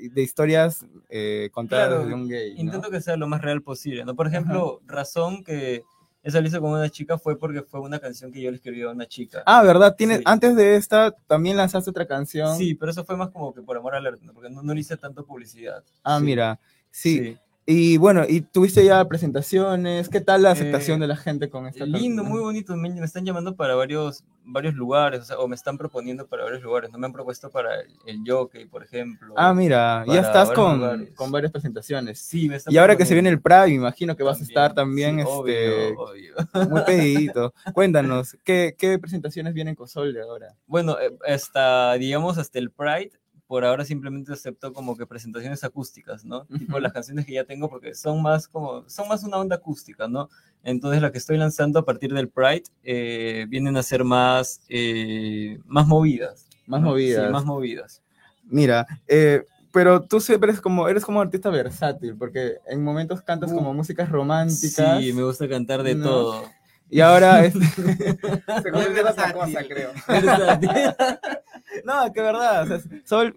de historias eh, contadas Claro, desde un gay. ¿no? Intento que sea lo más real posible, ¿no? Por ejemplo, Razón que esa lo hice con una chica fue porque fue una canción que yo le escribí a una chica. Ah, ¿verdad? Tienes, Sí. Antes de esta también lanzaste otra canción. Sí, pero eso fue más como que por amor al arte, ¿no? porque no, no le hice tanto publicidad. Ah, Sí, mira. Sí. sí. Y bueno, y tuviste ya presentaciones. ¿Qué tal la aceptación Eh, de la gente con esta Lindo, canción? muy bonito. Me, me están llamando para varios, varios lugares, o, sea, o me están proponiendo para varios lugares. No me han propuesto para el, el jockey, por ejemplo. Ah, mira, ya estás con, con varias presentaciones. Sí, me están Y ahora que se viene el Pride, imagino que vas a estar también Sí, este, obvio, obvio. muy pedidito. Cuéntanos, ¿qué, ¿qué presentaciones vienen con Sol de ahora? Bueno, eh, hasta, digamos, hasta el Pride, por ahora simplemente acepto como que presentaciones acústicas, ¿no? Tipo las canciones que ya tengo porque son más como, son más una onda acústica, ¿no? Entonces la que estoy lanzando a partir del Pride eh, vienen a ser más, eh, más movidas. Más ¿no? movidas. Sí, más movidas. Mira, eh, pero tú siempre eres como, eres como artista versátil, porque en momentos cantas como músicas románticas. Sí, me gusta cantar de ¿no? todo. Y ahora este, Se convierte en otra cosa, creo. no, que verdad, o sea, Sol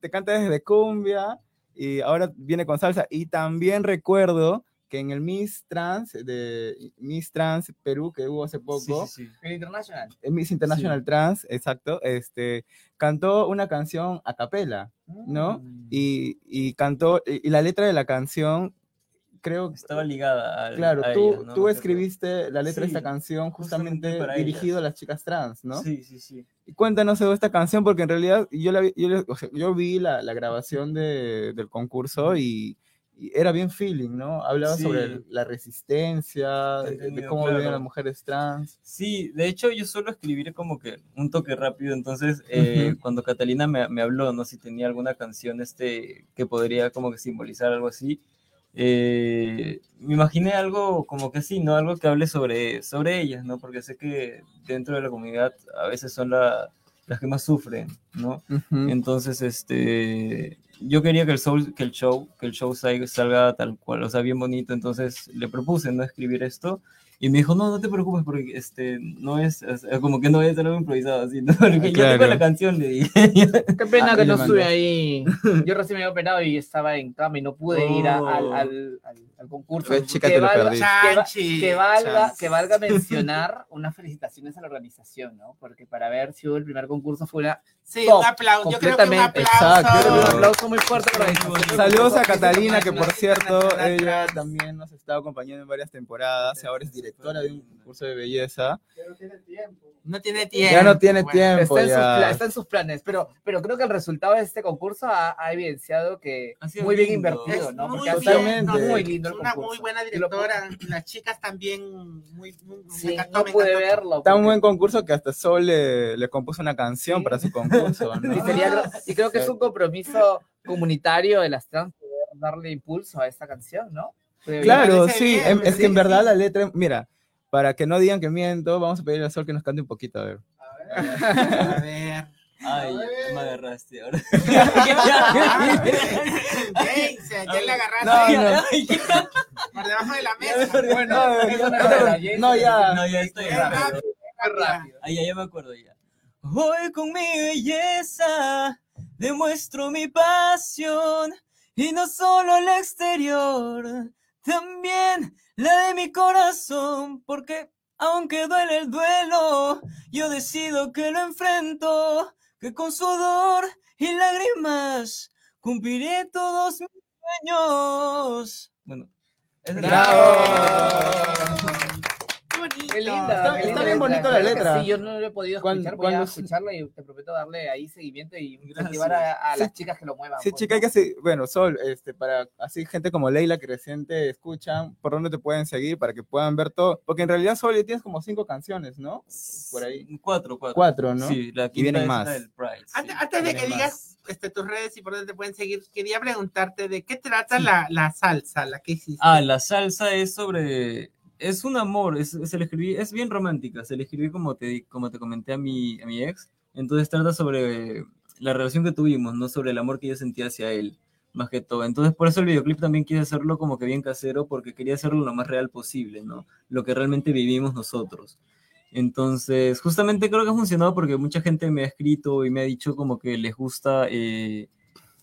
te canta desde cumbia y ahora viene con salsa. Y también recuerdo que en el Miss Trans, de Miss Trans Perú, que hubo hace poco, Sí, sí, sí. El International. el Miss International Trans, exacto, este, cantó una canción a capela, ¿no? Mm. Y, y cantó, y, y la letra de la canción, creo que Estaba ligada a Claro, a tú, ella, ¿no? tú escribiste la letra de esta Sí, canción justamente dirigido ellas. a las chicas trans, ¿no? Sí, sí, sí. Cuéntanos de esta canción, porque en realidad yo, la, vi- yo, o sea, yo vi la, la grabación de- del concurso y, era bien feeling, ¿no? Hablaba sobre Sí. la resistencia, de, cómo viven claro. las mujeres trans. Sí, de hecho yo suelo escribir como que un toque rápido, entonces eh, Ujú. cuando Catalina me, me habló, ¿no? Si tenía alguna canción este, que podría como que simbolizar algo así, eh, me imaginé algo como que sí, ¿no? Algo que hable sobre, sobre ellas, ¿no? Porque sé que dentro de la comunidad a veces son la- las que más sufren, ¿no? Entonces, este, yo quería que el, show, que el show, que el show salga, salga tal cual, o sea, bien bonito. Entonces le propuse, ¿no? Escribir esto. Y me dijo, no, no te preocupes, porque este, no es, es- es como que no es algo improvisado, así, ¿no? Porque ya Claro. tengo la canción, le dije. Qué pena Ah, que no estuve ahí. Yo recién me había operado y estaba en cama y no pude ir a- al, Oh. al- al- al concurso. Pues, chica, que, te lo valga, perdiste. que, va- que valga, que valga mencionar unas felicitaciones a la organización, ¿no? Porque para ver si hubo el primer concurso fue una Sí, Top, un aplauso. Yo creo que un completamente. aplauso. Exacto. un aplauso muy fuerte a la organización. Saludos a Catalina, que por cierto, ella también nos ha estado acompañando en varias temporadas y ahora es directora de un concurso de belleza. No tiene tiempo. Ya no tiene Bueno, tiempo. Está en, sus ya. está en sus planes, pero, pero creo que el resultado de este concurso ha, ha evidenciado que muy bien lindo. invertido, Es ¿no? muy Porque ha sido muy lindo Una concurso. muy buena directora. Y las chicas también muy, muy me Sí, encantó, no me pude encantó. verlo. Tan porque- buen concurso que hasta Sol le, le compuso una canción Sí. para su concurso, ¿no? Y, sería- y creo que es un compromiso comunitario de las trans poder darle impulso a esta canción, ¿no? Pero Claro, sí, bien, em- es sí, que en verdad sí. la letra, mira, para que no digan que miento, vamos a pedirle a Sol que nos cante un poquito, a ver. A ver. Ay, ya me agarraste ahora. Ey, se- ya le agarraste No, por debajo de la mesa. Bueno, No, ya. No, ya estoy Es rápido. rápido. Ay, ya, ya me acuerdo ya. Hoy con mi belleza demuestro mi pasión y no solo el exterior, también la de mi corazón, porque aunque duele el duelo, yo decido que lo enfrento, que con sudor y lágrimas cumpliré todos mis sueños. Bueno, es ¡Bravo! Qué bonito. Qué linda. Está- qué está linda bien bonito la letra. Sí, yo no lo he podido escuchar, voy a escucharla y te prometo darle ahí seguimiento y incentivar a, a Sí. las chicas que lo muevan. Sí, pues, chica, hay que seguir. Bueno, Sol, este, para así gente como Leila que recién te escuchan, ¿por dónde te pueden seguir para que puedan ver todo? Porque en realidad Sol ya tienes como cinco canciones, ¿no? Por ahí. Cuatro, cuatro. Cuatro, ¿no? Sí, la Y vienen quinta es más. la del Pride. sí, Antes, antes de que vienen digas este, tus redes y por dónde te pueden seguir, quería preguntarte de qué trata la, la salsa, la que hiciste. Ah, la salsa es sobre. Es un amor, es, se le escribí, es bien romántica. Se le escribí como te, como te comenté a mi, a mi ex. Entonces trata sobre la relación que tuvimos, no sobre el amor que yo sentía hacia él, más que todo. Entonces por eso el videoclip también quise hacerlo como que bien casero, porque quería hacerlo lo más real posible, ¿no? Lo que realmente vivimos nosotros. Entonces, justamente creo que ha funcionado porque mucha gente me ha escrito y me ha dicho como que les gusta, eh,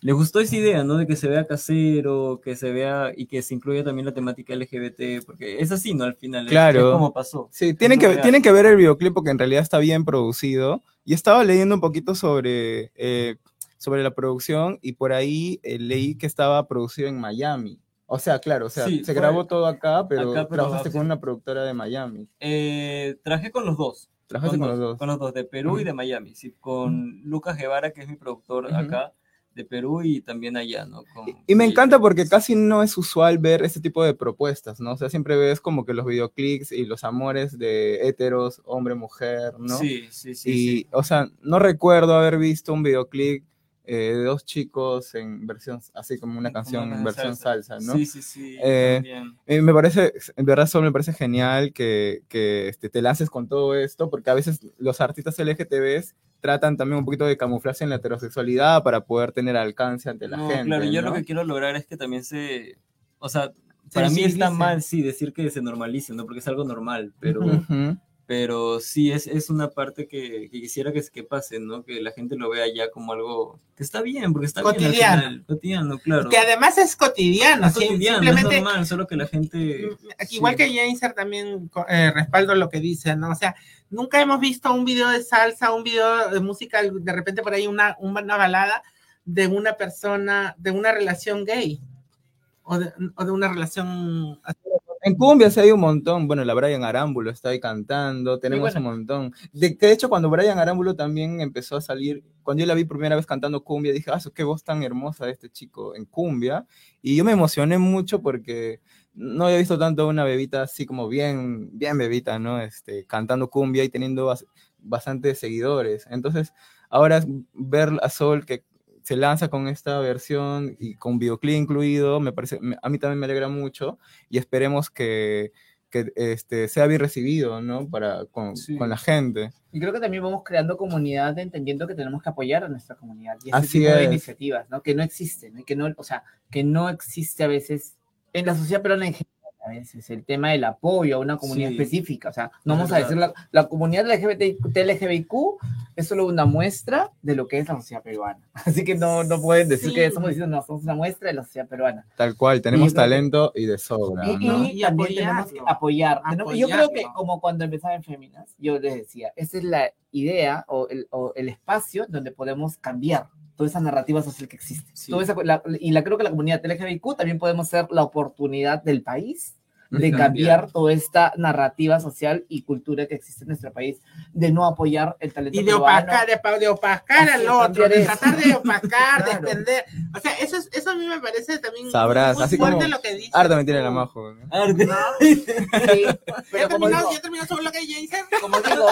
les gustó esa idea, ¿no? De que se vea casero, que se vea y que se incluya también la temática LGBT, porque es así, ¿no? Al final, Claro. es como pasó. Sí, tienen que, real. tienen que ver el videoclip porque en realidad está bien producido. Y estaba leyendo un poquito sobre, eh, sobre la producción y por ahí eh, leí que estaba producido en Miami. O sea, claro, o sea, Sí, se grabó todo acá, pero, acá, pero trabajaste sí. con una productora de Miami. Eh, trabajé con los dos. Trabajaste con los dos. Con los dos, de Perú y Ujú. de Miami, sí, con Lucas Guevara, que es mi productor Ujú. acá, de Perú y también allá, ¿no? Con- Y me encanta porque casi no es usual ver este tipo de propuestas, ¿no? O sea, siempre ves como que los videoclips y los amores de heteros, hombre-mujer, ¿no? Sí, sí, sí. y, sí. o sea, no recuerdo haber visto un videoclip eh, de dos chicos en versión, así como una Como canción una en versión salsa, ¿no? Sí, sí, sí. Eh. Eh, me parece, en verdad, solo me parece genial que, que este, te lances con todo esto, porque a veces los artistas LGTBs tratan también un poquito de camuflarse en la heterosexualidad para poder tener alcance ante la No, gente. claro, yo ¿no? lo que quiero lograr es que también se, o sea, para mí visibilice. está mal, sí, decir que se normalice, ¿no? Porque es algo normal, pero, Ujú. Pero sí, es, es una parte que, que quisiera que, que pase, ¿no? Que la gente lo vea ya como algo que está bien, porque está bien Cotidiano. al final, cotidiano, claro. Que además es cotidiano, es cotidiano, es simplemente normal, solo que la gente... Igual sí. que Jainser también eh, respaldo lo que dice, ¿no? O sea, nunca hemos visto un video de salsa, un video de música, de repente por ahí una, una balada de una persona, de una relación gay. O de, o de una relación... En cumbia sí hay un montón. Bueno, la Brian Arámbulo está ahí cantando. Tenemos bueno. un montón. De, de hecho, cuando Brian Arámbulo también empezó a salir, cuando yo la vi primera vez cantando cumbia, dije, ah, qué voz tan hermosa de este chico en cumbia. Y yo me emocioné mucho porque no había visto tanto una bebita así como bien, bien bebita, ¿no? Este, cantando cumbia y teniendo bas- bastantes seguidores. Entonces, ahora ver a Sol que se lanza con esta versión y con videoclip incluido, me parece, a mí también me alegra mucho y esperemos que, que este, sea bien recibido, ¿no? Para, con, Sí. con la gente. Y creo que también vamos creando comunidad entendiendo que tenemos que apoyar a nuestra comunidad y ese Así tipo de es. iniciativas, ¿no? Que no existen, ¿no? Que no, o sea, que no existe a veces en la sociedad peruana en general, a veces el tema del apoyo a una comunidad Sí. específica, o sea, no vamos a decir la, la comunidad LGBT, LGBTQ es solo una muestra de lo que es la sociedad peruana, así que no, no pueden decir Sí. que estamos diciendo, no, somos una muestra de la sociedad peruana. Tal cual, tenemos que- talento y de sobra, Y, ¿no? y Y también tenemos que apoyarlo. apoyar. Tenemos- Yo creo que Apoyarlo. como cuando empezaba en Féminas, yo les decía, esa es la idea o el, o el espacio donde podemos cambiar toda esa narrativa social que existe. Sí. Toda esa- la- y la creo que la comunidad LGBTQ también podemos ser la oportunidad del país de De cambiar cambiar. toda esta narrativa social y cultura que existe en nuestro país, de no apoyar el talento Y de peruano. opacar, de, pa- de opacar Así al otro, de tratar de opacar, de Claro. extender. O sea, eso, es- eso a mí me parece también Sabrás, muy así fuerte como lo que dices Arda me tiene la majo. ¿no? Arte. ¿No? Sí, ¿Ya pero como terminó, digo, ya terminó su bloque, Jason? como digo,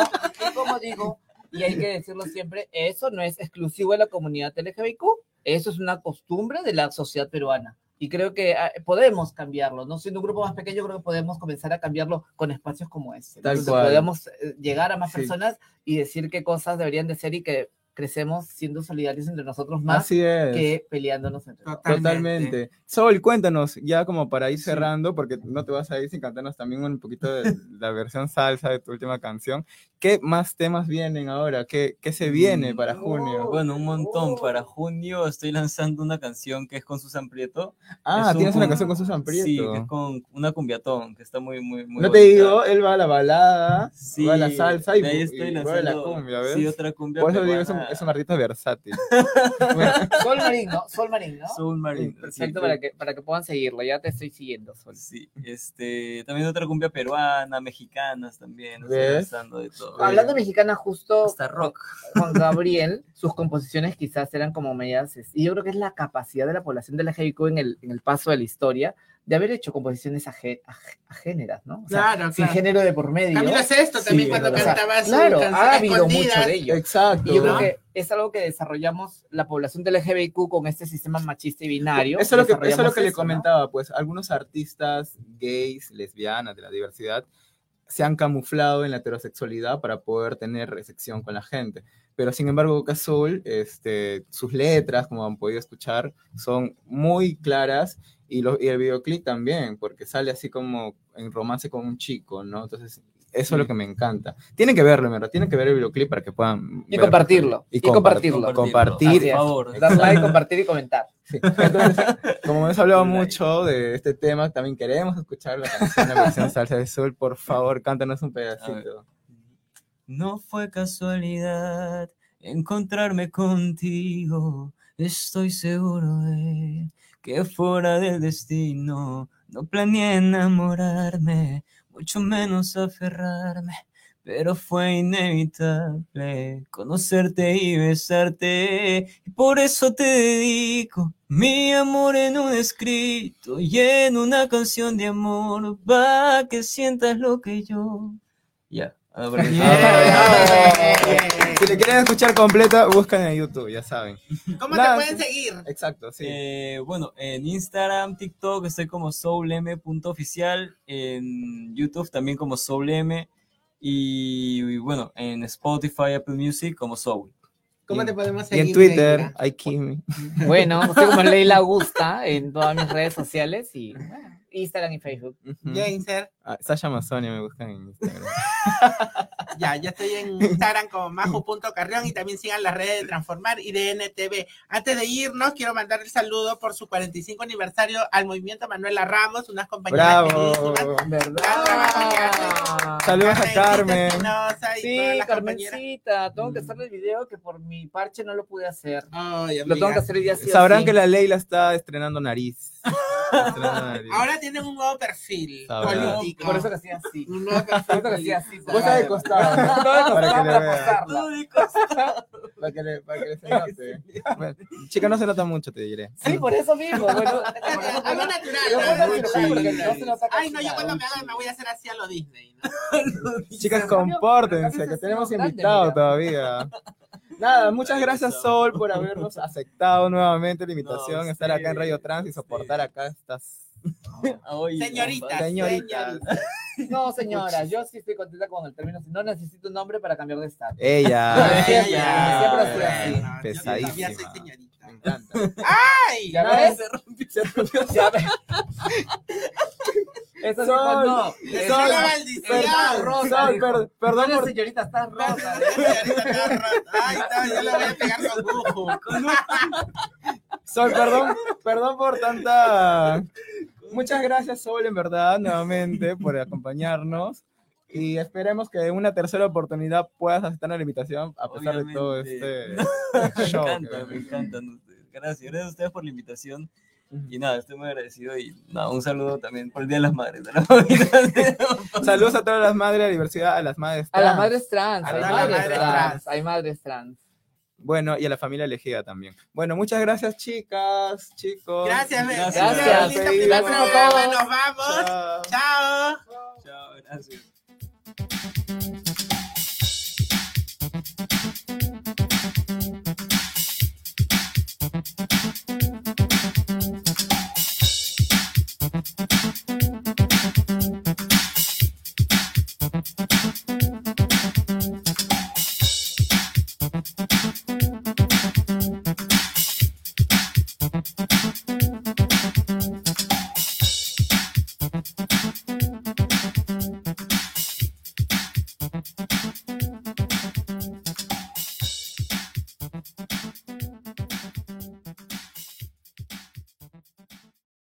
como digo, y hay que decirlo siempre, eso no es exclusivo de la comunidad LGBTQ, eso es una costumbre de la sociedad peruana. Y creo que ah, podemos cambiarlo, ¿no? Siendo un grupo más pequeño, creo que podemos comenzar a cambiarlo con espacios como este. Tal Entonces, cual. podemos eh, llegar a más Sí. personas y decir qué cosas deberían de ser y que crecemos siendo solidarios entre nosotros más Así es. que peleándonos entre nosotros. Totalmente. Sol, cuéntanos, ya como para ir Sí. cerrando, porque no te vas a ir sin cantarnos también un poquito de la versión salsa de tu última canción. ¿Qué más temas vienen ahora? ¿Qué, qué se viene Mm, para junio? Bueno, un montón. Para junio estoy lanzando una canción que es con Susan Prieto. Ah, es un- tienes una canción con Susan Prieto. Sí, que es con una cumbiatón, que está muy, muy, muy no te digo, él va a la balada, Sí, va a la salsa y, ahí y estoy va a la lanzando- cumbia, ¿ves? Sí, otra cumbia Por eso digo, es un, peruana. Es un artista versátil. Sol Marín, ¿no? Sol Marín, ¿no? Soul Marine. Perfecto sí, para que, para que puedan seguirlo. Ya te estoy siguiendo, Sol. Sí, este, también otra cumbia peruana, mexicanas también, lanzando de todo. Hablando mexicana, justo Hasta rock. Juan Gabriel, sus composiciones quizás eran como medias, y yo creo que es la capacidad de la población de la LGBTQ en el, en el paso de la historia de haber hecho composiciones aje- aj- agéneras, ¿no? O sea, Claro, sin claro. género de por medio. Camilo Sesto también Sí, cuando o sea, cantaba Claro, ha habido mucho de ello. Exacto. Y yo creo ¿no? que es algo que desarrollamos la población del LGBTQ con este sistema machista y binario. Eso es lo que, eso es lo que le eso, ¿no? comentaba, pues algunos artistas gays, lesbianas, de la diversidad, se han camuflado en la heterosexualidad para poder tener recepción con la gente. Pero sin embargo, Cazul, este, sus letras, como han podido escuchar, son muy claras y, lo- y el videoclip también, porque sale así como en romance con un chico, ¿no? Entonces, eso es lo que me encanta. Tienen que verlo, verdad, tienen que ver el videoclip para que puedan Y ver- compartirlo, y compar- compartirlo. Compartir. Por favor. Dar like, compartir y comentar. Sí. Entonces, como hemos hablado Like. mucho de este tema, también queremos escuchar la canción, la versión Salsa de Sol. Por favor, cántanos un pedacito. No fue casualidad encontrarme contigo. Estoy seguro de que fuera del destino. No planeé enamorarme, mucho menos aferrarme. Pero fue inevitable conocerte y besarte. Y por eso te dedico mi amor en un escrito y en una canción de amor. Va que sientas lo que yo. Ya. Yeah. Si le quieren escuchar completa, buscan en YouTube, ya saben. ¿Cómo Nada, te pueden seguir? Exacto, sí. Eh, bueno, en Instagram, TikTok estoy como soulm.oficial, en YouTube también como soulm y, y bueno, en Spotify, Apple Music como soul. ¿Cómo Y- te podemos y seguir? en Twitter, Leila? hay Kimi. Bueno, estoy como Leila Augusta en todas mis redes sociales y bueno, Instagram y Facebook. Ujú. Jainser. Ah, Sasha Amazonia me buscan en Instagram. Ya, ya estoy en Instagram como majo.carrión y también sigan las redes de Transformar y de NTV. Antes de irnos, quiero mandar el saludo por su 45 aniversario al movimiento Manuela Ramos, unas compañeras ¡Bravo! ¿Verdad? Saludos a Carmen. Sí. Carmencita, tengo que hacerle el video que por mi parche no lo pude hacer. Ay, Lo tengo que hacer el día Sabrán que la Leila está estrenando nariz. Está estrenando nariz. Ahora tienen un nuevo perfil político. Por eso que hacía así. Un nuevo Por perfil eso que hacía así. Vos estás de costado. Para que le para que le, para que le se note. Bueno, chica, no se nota mucho, te diré. Sí, por eso mismo. Bueno, Algo natural. Ay, no, yo cuando me haga me voy a hacer así a lo Disney. Chicas, compórtense, que tenemos invitados todavía. Nada, muchas gracias Sol por habernos aceptado nuevamente la invitación, No, estar acá en Radio Trans y sí. soportar acá estas Ay, Señoritas, señoritas. No, señora, yo sí estoy contenta con el término. No necesito un nombre para cambiar de estado. Ella. Siempre, Ya, siempre así. yo Pesadísima. soy señorita. Me encanta. ¡Ay! ¿Ya ¿No? ves? Se rompió. Ya ves. Eso sí, pues, no. Está maldición. rosa, Sol, dijo. per- perdón No, por, señorita, está rosa. Ay, no, yo le voy a pegar con bujo. Sol, perdón, perdón por tanta. Muchas gracias, Sol, en verdad, nuevamente, por acompañarnos. Y esperemos que en una tercera oportunidad puedas aceptar la invitación, a pesar de todo este Me show. encanta, me ustedes. Gracias, gracias a ustedes por la invitación. Y nada, estoy muy agradecido y nada, un saludo también por el Día de las Madres. de la familia. Saludos a todas las madres de la diversidad, a las madres. A las trans. madres trans, A hay las madres madres trans, trans. hay madres trans. Bueno, y a la familia elegida también. Bueno, muchas gracias, chicas, chicos. Gracias, gracias. Gracias, Nos vamos. Chao, Chao gracias.